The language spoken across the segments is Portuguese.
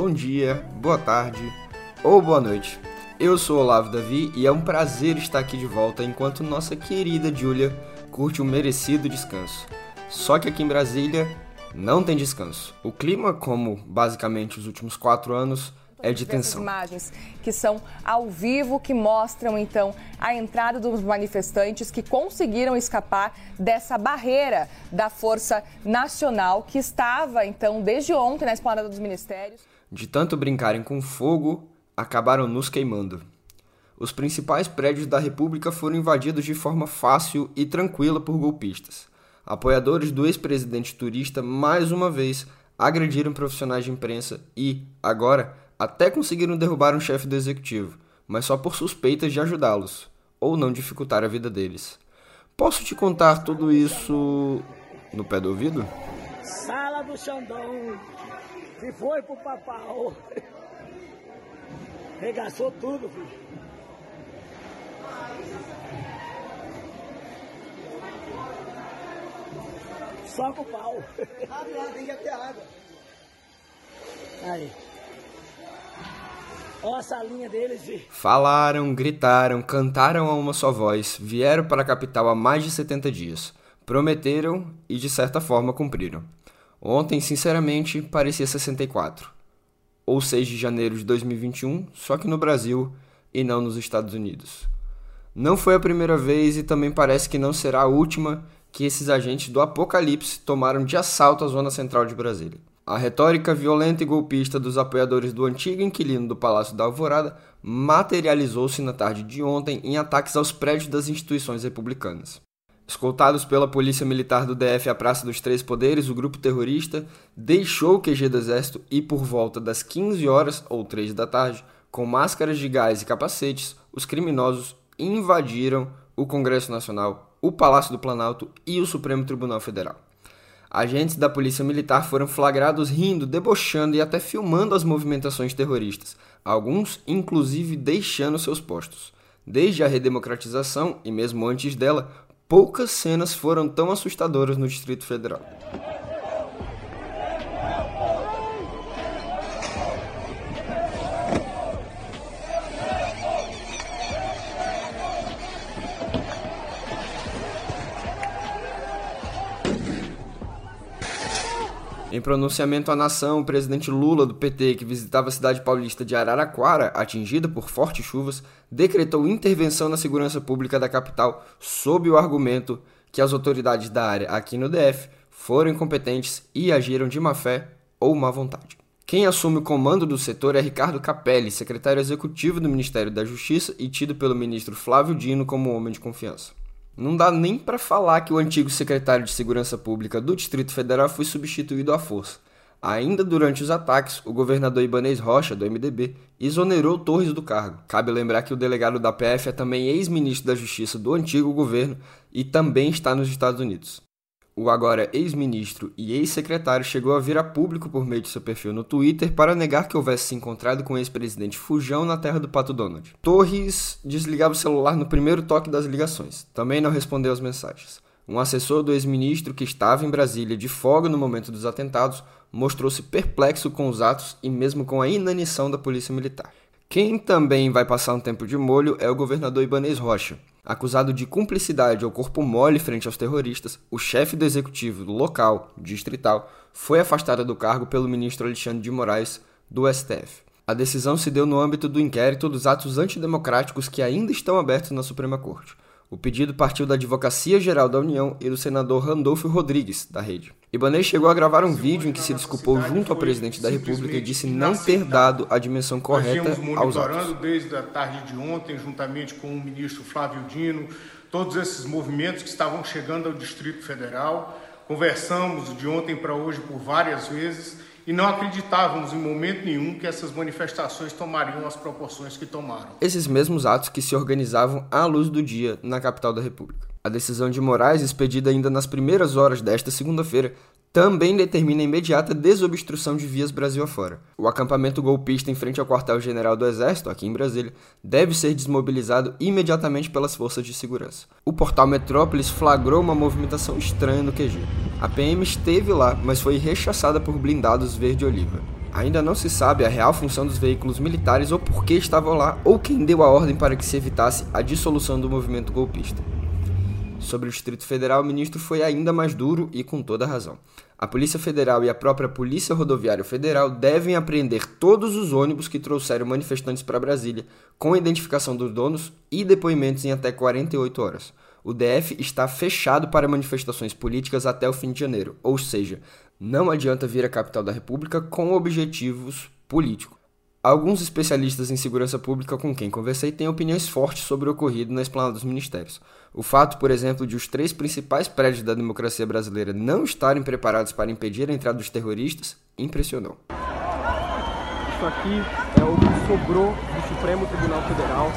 bom dia, boa tarde ou boa noite. Eu sou Olavo Davi e é um prazer estar aqui de volta enquanto nossa querida Júlia curte um merecido descanso. Só que aqui em Brasília não tem descanso. O clima, como basicamente os últimos quatro anos, é de tensão. imagens que são ao vivo, que mostram então a entrada dos manifestantes que conseguiram escapar dessa barreira da Força Nacional que estava então desde ontem na esplanada dos ministérios. De tanto brincarem com fogo, acabaram nos queimando. Os principais prédios da República foram invadidos de forma fácil e tranquila por golpistas. Apoiadores do ex-presidente turista mais uma vez agrediram profissionais de imprensa e, agora, até conseguiram derrubar um chefe do executivo, mas só por suspeitas de ajudá-los, ou não dificultar a vida deles. Posso te contar tudo isso no pé do ouvido? Sala do Xandão, que foi pro papau. Regaçou tudo, filho. Só com o pau. Abre lá, tem que ter água. Aí. Olha a salinha deles. Falaram, gritaram, cantaram a uma só voz, vieram para a capital há mais de 70 dias. Prometeram e de certa forma cumpriram. Ontem, sinceramente, parecia 64. Ou 6 de janeiro de 2021, só que no Brasil e não nos Estados Unidos. Não foi a primeira vez e também parece que não será a última que esses agentes do apocalipse tomaram de assalto a zona central de Brasília. A retórica violenta e golpista dos apoiadores do antigo inquilino do Palácio da Alvorada materializou-se na tarde de ontem em ataques aos prédios das instituições republicanas. Escoltados pela Polícia Militar do DF à Praça dos Três Poderes, o grupo terrorista deixou o QG do Exército e, por volta das 15 horas ou 3 da tarde, com máscaras de gás e capacetes, os criminosos invadiram o Congresso Nacional, o Palácio do Planalto e o Supremo Tribunal Federal. Agentes da Polícia Militar foram flagrados rindo, debochando e até filmando as movimentações terroristas, alguns inclusive deixando seus postos. Desde a redemocratização e mesmo antes dela, poucas cenas foram tão assustadoras no Distrito Federal. Em pronunciamento à nação, o presidente Lula, do PT, que visitava a cidade paulista de Araraquara, atingida por fortes chuvas, decretou intervenção na segurança pública da capital sob o argumento que as autoridades da área aqui no DF foram incompetentes e agiram de má fé ou má vontade. Quem assume o comando do setor é Ricardo Capelli, secretário executivo do Ministério da Justiça e tido pelo ministro Flávio Dino como homem de confiança. Não dá nem para falar que o antigo secretário de Segurança Pública do Distrito Federal foi substituído à força. Ainda durante os ataques, o governador Ibanez Rocha, do MDB, exonerou Torres do cargo. Cabe lembrar que o delegado da PF é também ex-ministro da Justiça do antigo governo e também está nos Estados Unidos. O agora ex-ministro e ex-secretário chegou a vir a público por meio de seu perfil no Twitter para negar que houvesse se encontrado com o ex-presidente Fujão na terra do Pato Donald. Torres desligava o celular no primeiro toque das ligações. Também não respondeu às mensagens. Um assessor do ex-ministro que estava em Brasília de folga no momento dos atentados mostrou-se perplexo com os atos e mesmo com a inanição da polícia militar. Quem também vai passar um tempo de molho é o governador Ibanez Rocha. Acusado de cumplicidade ao corpo mole frente aos terroristas, o chefe do executivo do local, distrital, foi afastado do cargo pelo ministro Alexandre de Moraes, do STF. A decisão se deu no âmbito do inquérito dos atos antidemocráticos que ainda estão abertos na Suprema Corte. O pedido partiu da Advocacia Geral da União e do senador Randolfo Rodrigues, da rede. Ibanez chegou a gravar um vídeo em que se desculpou junto ao presidente da República e disse não ter dado a dimensão correta aos atos. desde a tarde de ontem, juntamente com o ministro Flávio Dino, todos esses movimentos que estavam chegando ao Distrito Federal. Conversamos de ontem para hoje por várias vezes e não acreditávamos em momento nenhum que essas manifestações tomariam as proporções que tomaram. Esses mesmos atos que se organizavam à luz do dia na capital da República. A decisão de Moraes, expedida ainda nas primeiras horas desta segunda-feira, também determina a imediata desobstrução de vias Brasil afora. O acampamento golpista em frente ao quartel-general do Exército, aqui em Brasília, deve ser desmobilizado imediatamente pelas forças de segurança. O portal Metrópolis flagrou uma movimentação estranha no QG. A PM esteve lá, mas foi rechaçada por blindados verde-oliva. Ainda não se sabe a real função dos veículos militares ou por que estavam lá, ou quem deu a ordem para que se evitasse a dissolução do movimento golpista. Sobre o Distrito Federal, o ministro foi ainda mais duro e com toda razão. A Polícia Federal e a própria Polícia Rodoviária Federal devem apreender todos os ônibus que trouxeram manifestantes para Brasília, com identificação dos donos e depoimentos em até 48 horas. O DF está fechado para manifestações políticas até o fim de janeiro, ou seja, não adianta vir à capital da República com objetivos políticos. Alguns especialistas em segurança pública com quem conversei têm opiniões fortes sobre o ocorrido na esplanada dos ministérios. O fato, por exemplo, de os três principais prédios da democracia brasileira não estarem preparados para impedir a entrada dos terroristas impressionou. Isso aqui é o que sobrou do Supremo Tribunal Federal.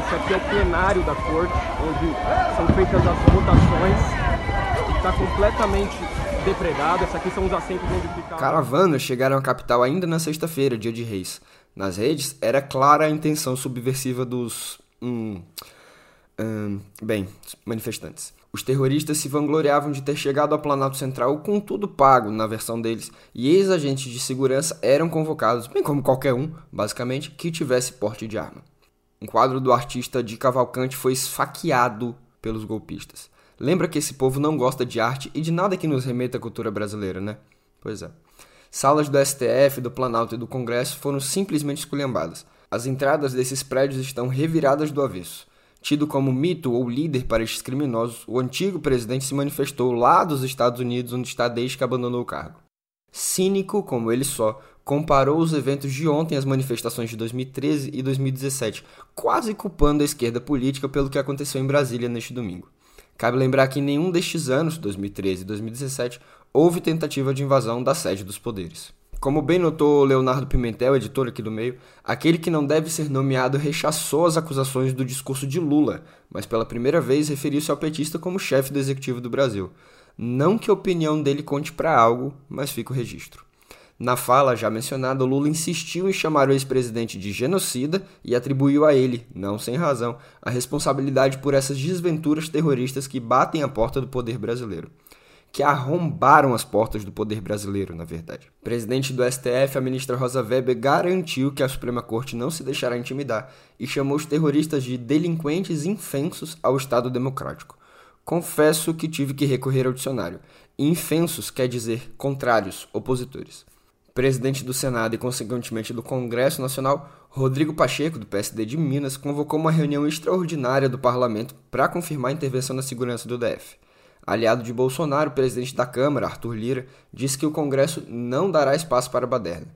Esse aqui é o plenário da corte, onde são feitas as votações. Está completamente depredado. Esses aqui são os assentos onde. Caravanas chegaram à capital ainda na sexta-feira, dia de Reis. Nas redes, era clara a intenção subversiva dos. Hum, hum, bem, manifestantes. Os terroristas se vangloriavam de ter chegado ao Planalto Central com tudo pago na versão deles, e ex-agentes de segurança eram convocados, bem como qualquer um, basicamente, que tivesse porte de arma. Um quadro do artista de Cavalcante foi esfaqueado pelos golpistas. Lembra que esse povo não gosta de arte e de nada que nos remeta à cultura brasileira, né? Pois é. Salas do STF, do Planalto e do Congresso foram simplesmente esculhambadas. As entradas desses prédios estão reviradas do avesso. Tido como mito ou líder para estes criminosos, o antigo presidente se manifestou lá dos Estados Unidos, onde está desde que abandonou o cargo. Cínico como ele só, comparou os eventos de ontem às manifestações de 2013 e 2017, quase culpando a esquerda política pelo que aconteceu em Brasília neste domingo. Cabe lembrar que em nenhum destes anos, 2013 e 2017, houve tentativa de invasão da sede dos poderes. Como bem notou Leonardo Pimentel, editor aqui do meio, aquele que não deve ser nomeado rechaçou as acusações do discurso de Lula, mas pela primeira vez referiu-se ao petista como chefe do executivo do Brasil. Não que a opinião dele conte para algo, mas fica o registro. Na fala já mencionada, Lula insistiu em chamar o ex-presidente de genocida e atribuiu a ele, não sem razão, a responsabilidade por essas desventuras terroristas que batem a porta do poder brasileiro. Que arrombaram as portas do poder brasileiro, na verdade. Presidente do STF, a ministra Rosa Weber garantiu que a Suprema Corte não se deixará intimidar e chamou os terroristas de delinquentes infensos ao Estado democrático. Confesso que tive que recorrer ao dicionário. Infensos quer dizer contrários, opositores presidente do Senado e, consequentemente, do Congresso Nacional, Rodrigo Pacheco, do PSD de Minas, convocou uma reunião extraordinária do parlamento para confirmar a intervenção na segurança do DF. Aliado de Bolsonaro, o presidente da Câmara, Arthur Lira, disse que o Congresso não dará espaço para a baderna.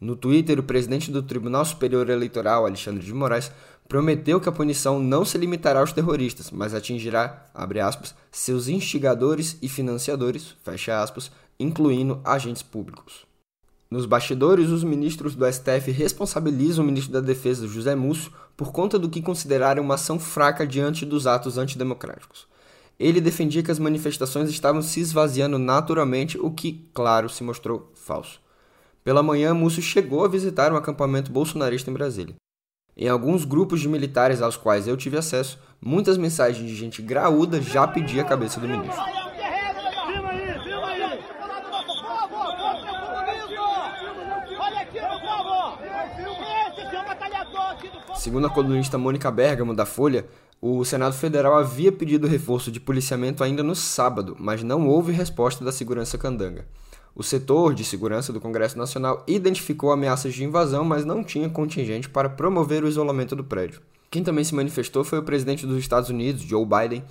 No Twitter, o presidente do Tribunal Superior Eleitoral, Alexandre de Moraes, prometeu que a punição não se limitará aos terroristas, mas atingirá, aspas, seus instigadores e financiadores, aspas, incluindo agentes públicos. Nos bastidores, os ministros do STF responsabilizam o ministro da Defesa, José Múcio, por conta do que consideraram uma ação fraca diante dos atos antidemocráticos. Ele defendia que as manifestações estavam se esvaziando naturalmente, o que, claro, se mostrou falso. Pela manhã, Múcio chegou a visitar um acampamento bolsonarista em Brasília. Em alguns grupos de militares aos quais eu tive acesso, muitas mensagens de gente graúda já pediam a cabeça do ministro. Segundo a colunista Mônica Bergamo, da Folha, o Senado Federal havia pedido reforço de policiamento ainda no sábado, mas não houve resposta da segurança candanga. O setor de segurança do Congresso Nacional identificou ameaças de invasão, mas não tinha contingente para promover o isolamento do prédio. Quem também se manifestou foi o presidente dos Estados Unidos, Joe Biden,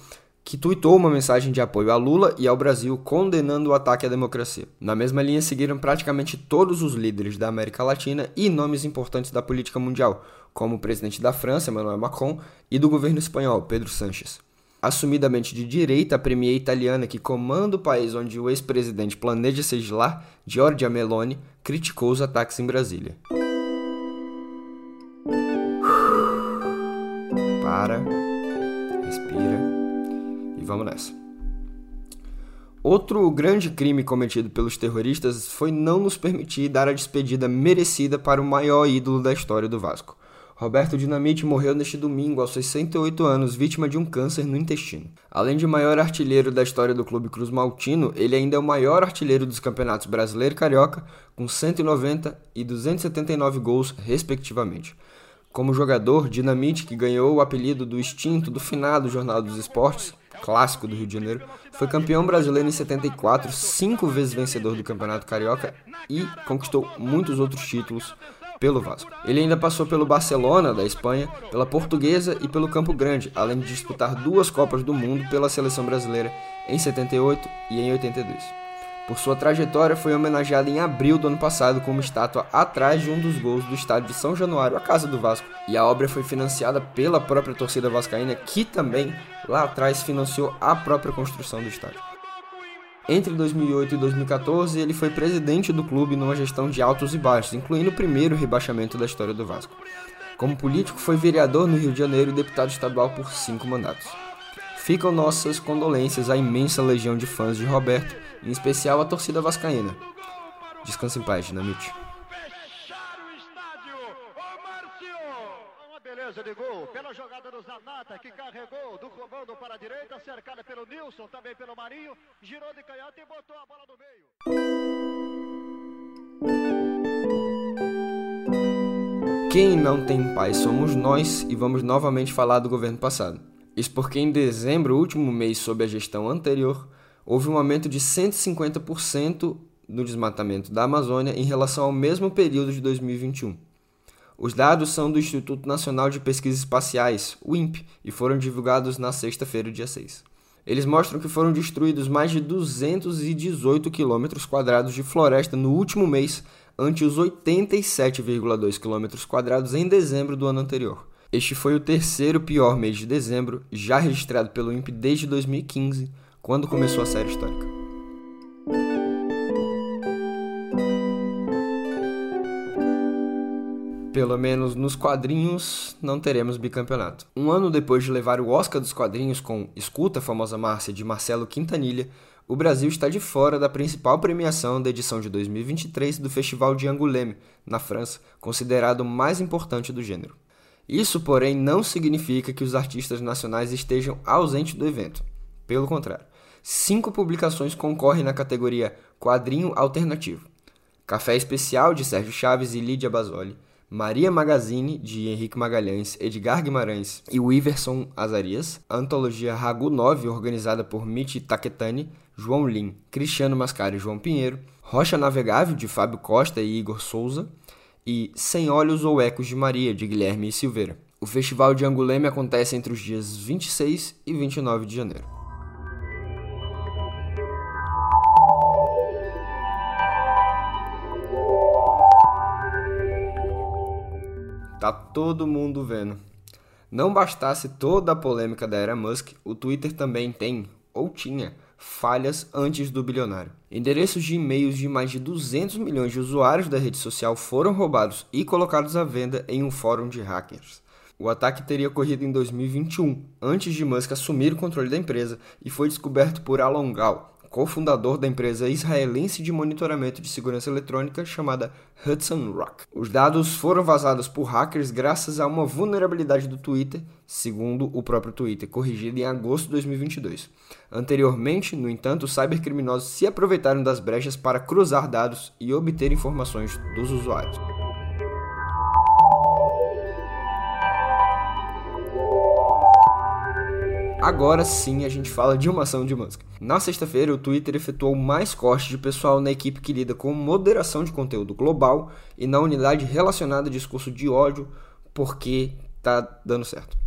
que tuitou uma mensagem de apoio a Lula e ao Brasil condenando o ataque à democracia. Na mesma linha seguiram praticamente todos os líderes da América Latina e nomes importantes da política mundial, como o presidente da França, Emmanuel Macron, e do governo espanhol, Pedro Sánchez. Assumidamente de direita, a premier italiana que comanda o país onde o ex-presidente planeja se exilar, Giorgia Meloni, criticou os ataques em Brasília. Para, respira e vamos nessa. Outro grande crime cometido pelos terroristas foi não nos permitir dar a despedida merecida para o maior ídolo da história do Vasco. Roberto Dinamite morreu neste domingo aos 68 anos, vítima de um câncer no intestino. Além de maior artilheiro da história do Clube Cruz Maltino, ele ainda é o maior artilheiro dos campeonatos brasileiro e carioca, com 190 e 279 gols, respectivamente. Como jogador, Dinamite, que ganhou o apelido do extinto do finado Jornal dos Esportes, clássico do Rio de Janeiro, foi campeão brasileiro em 74, cinco vezes vencedor do Campeonato Carioca e conquistou muitos outros títulos pelo Vasco. Ele ainda passou pelo Barcelona, da Espanha, pela Portuguesa e pelo Campo Grande, além de disputar duas Copas do Mundo pela seleção brasileira em 78 e em 82. Por sua trajetória, foi homenageado em abril do ano passado com uma estátua atrás de um dos gols do estádio de São Januário, a casa do Vasco. E a obra foi financiada pela própria torcida vascaína, que também lá atrás financiou a própria construção do estádio. Entre 2008 e 2014, ele foi presidente do clube numa gestão de altos e baixos, incluindo o primeiro rebaixamento da história do Vasco. Como político, foi vereador no Rio de Janeiro e deputado estadual por cinco mandatos. Ficam nossas condolências à imensa legião de fãs de Roberto, em especial a torcida vascaína. Descanse em paz, Dinamite. de gol pela jogada do Zanata que carregou do comando para a direita, cercada pelo Nilson, também pelo Marinho, girou de canhota e botou a bola no meio. Quem não tem paz somos nós e vamos novamente falar do governo passado. Isso porque em dezembro, último mês sob a gestão anterior, houve um aumento de 150% no desmatamento da Amazônia em relação ao mesmo período de 2021. Os dados são do Instituto Nacional de Pesquisas Espaciais, o INPE, e foram divulgados na sexta-feira, dia 6. Eles mostram que foram destruídos mais de 218 quilômetros quadrados de floresta no último mês, ante os 87,2 quilômetros quadrados em dezembro do ano anterior. Este foi o terceiro pior mês de dezembro já registrado pelo INPE desde 2015, quando começou a série histórica. Pelo menos nos quadrinhos, não teremos bicampeonato. Um ano depois de levar o Oscar dos quadrinhos com Escuta, a famosa Márcia, de Marcelo Quintanilha, o Brasil está de fora da principal premiação da edição de 2023 do Festival de Angoulême, na França, considerado o mais importante do gênero. Isso, porém, não significa que os artistas nacionais estejam ausentes do evento. Pelo contrário, cinco publicações concorrem na categoria Quadrinho Alternativo. Café Especial, de Sérgio Chaves e Lídia Basoli, Maria Magazine, de Henrique Magalhães, Edgar Guimarães e Iverson Azarias, antologia Ragu 9, organizada por Mitch Taketani, João Lim, Cristiano Mascari e João Pinheiro, Rocha Navegável, de Fábio Costa e Igor Souza, e Sem Olhos ou Ecos de Maria, de Guilherme Silveira. O Festival de Anguleme acontece entre os dias 26 e 29 de janeiro. Todo mundo vendo. Não bastasse toda a polêmica da era Musk, o Twitter também tem, ou tinha, falhas antes do bilionário. Endereços de e-mails de mais de 200 milhões de usuários da rede social foram roubados e colocados à venda em um fórum de hackers. O ataque teria ocorrido em 2021, antes de Musk assumir o controle da empresa, e foi descoberto por Alon Gal, cofundador da empresa israelense de monitoramento de segurança eletrônica chamada Hudson Rock. Os dados foram vazados por hackers graças a uma vulnerabilidade do Twitter, segundo o próprio Twitter, corrigida em agosto de 2022. Anteriormente, no entanto, os cybercriminosos se aproveitaram das brechas para cruzar dados e obter informações dos usuários. Agora sim a gente fala de uma ação de música. Na sexta-feira, o Twitter efetuou mais cortes de pessoal na equipe que lida com moderação de conteúdo global e na unidade relacionada a discurso de ódio, porque tá dando certo.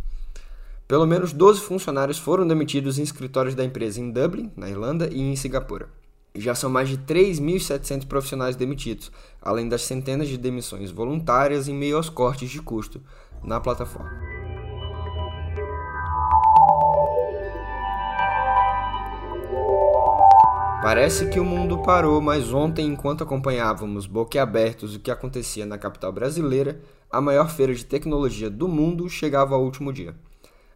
Pelo menos 12 funcionários foram demitidos em escritórios da empresa em Dublin, na Irlanda, e em Singapura. Já são mais de 3.700 profissionais demitidos, além das centenas de demissões voluntárias em meio aos cortes de custo na plataforma. Parece que o mundo parou, mas ontem, enquanto acompanhávamos boquiabertos o que acontecia na capital brasileira, a maior feira de tecnologia do mundo chegava ao último dia.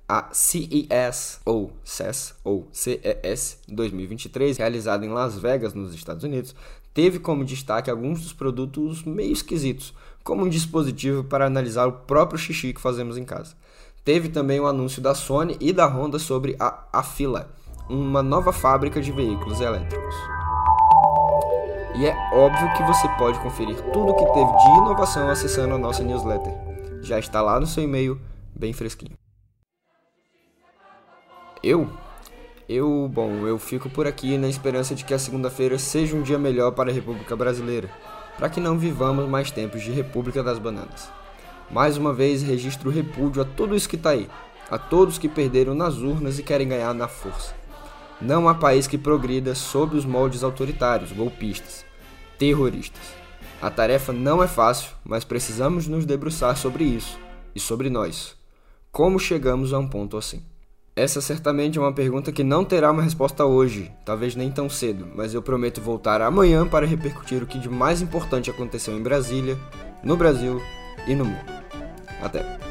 A CES, ou CES, ou CES 2023, realizada em Las Vegas, nos Estados Unidos, teve como destaque alguns dos produtos meio esquisitos, como um dispositivo para analisar o próprio xixi que fazemos em casa. Teve também o anúncio da Sony e da Honda sobre a Afila, uma nova fábrica de veículos elétricos. E é óbvio que você pode conferir tudo o que teve de inovação acessando a nossa newsletter. Já está lá no seu e-mail, bem fresquinho. Eu? Eu, bom, eu fico por aqui na esperança de que a segunda-feira seja um dia melhor para a República Brasileira, para que não vivamos mais tempos de República das Bananas. Mais uma vez registro repúdio a tudo isso que está aí, a todos que perderam nas urnas e querem ganhar na força. Não há país que progrida sob os moldes autoritários, golpistas, terroristas. A tarefa não é fácil, mas precisamos nos debruçar sobre isso e sobre nós. Como chegamos a um ponto assim? Essa certamente é uma pergunta que não terá uma resposta hoje, talvez nem tão cedo, mas eu prometo voltar amanhã para repercutir o que de mais importante aconteceu em Brasília, no Brasil e no mundo. Até!